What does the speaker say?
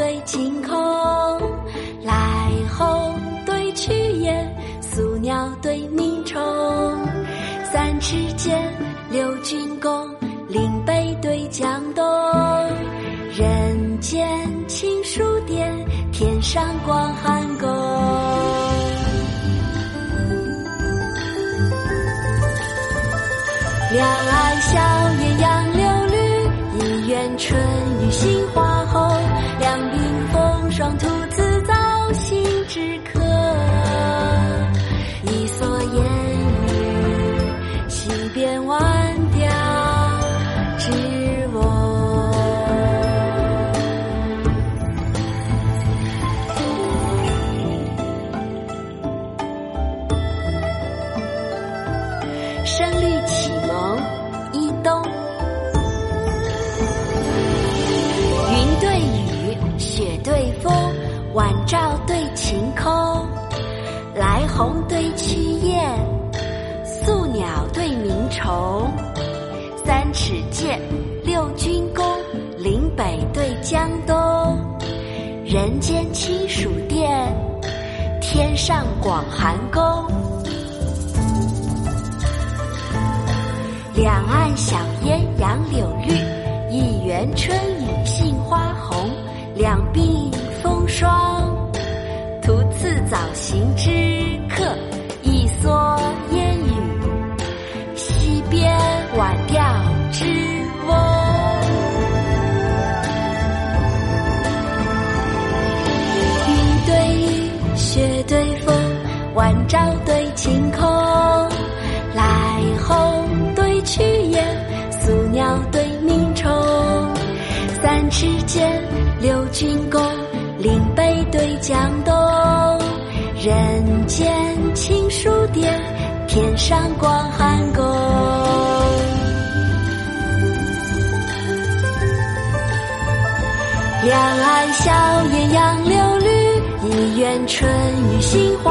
对晴空。来鸿对去雁，宿鸟对鸣虫。三尺剑，六钧弓，岭北对江东。人间清暑殿，天上光寒宫。两岸晓鸳鸯柳绿，一园春雨杏花红。两鬓风霜兔子早，行至客。一蓑烟雨，溪边晚钓知我。声律启对风，晚照对晴空。来鸿对去雁，宿鸟对鸣虫。三尺剑，六钧弓，岭北对江东。人间清暑殿，天上广寒宫。两岸晓烟杨柳绿，一园春雨杏花红。两鬓风霜，兔次早行之客。一蓑烟雨，溪边晚钓之翁。云对雨，雪对风，晚照对晴空。来鸿对去雁，宿鸟对鸣虫。三尺剑，六军宫，岭北对江东。人间清暑殿，天上广寒宫。两岸晓烟杨柳绿，一园春雨杏花